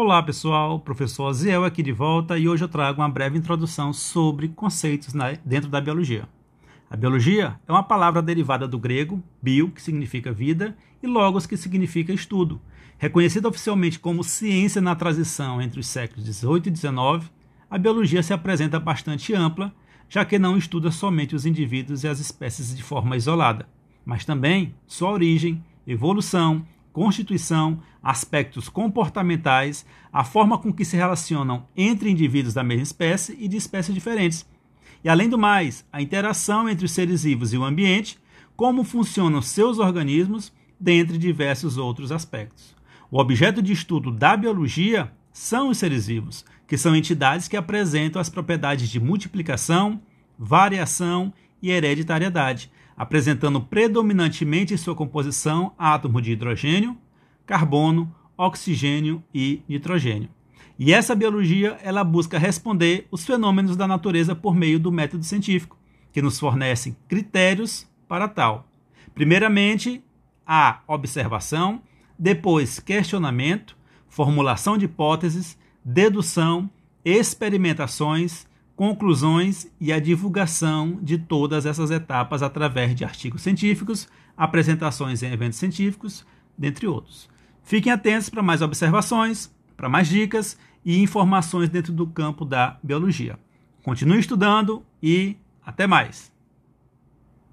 Olá pessoal, professor Aziel aqui de volta e hoje eu trago uma breve introdução sobre conceitos na, dentro da biologia. A biologia é uma palavra derivada do grego bio, que significa vida, e logos, que significa estudo. Reconhecida oficialmente como ciência na transição entre os séculos 18 e 19, a biologia se apresenta bastante ampla, já que não estuda somente os indivíduos e as espécies de forma isolada, mas também sua origem, evolução, constituição, aspectos comportamentais, a forma com que se relacionam entre indivíduos da mesma espécie e de espécies diferentes. E além do mais, a interação entre os seres vivos e o ambiente, como funcionam seus organismos, dentre diversos outros aspectos. O objeto de estudo da biologia são os seres vivos, que são entidades que apresentam as propriedades de multiplicação, variação e hereditariedade, apresentando predominantemente em sua composição átomos de hidrogênio, carbono, oxigênio e nitrogênio. E essa biologia ela busca responder os fenômenos da natureza por meio do método científico, que nos fornecem critérios para tal. Primeiramente, a observação, depois questionamento, formulação de hipóteses, dedução, experimentações conclusões e a divulgação de todas essas etapas através de artigos científicos, apresentações em eventos científicos, dentre outros. Fiquem atentos para mais observações, para mais dicas e informações dentro do campo da biologia. Continue estudando e até mais!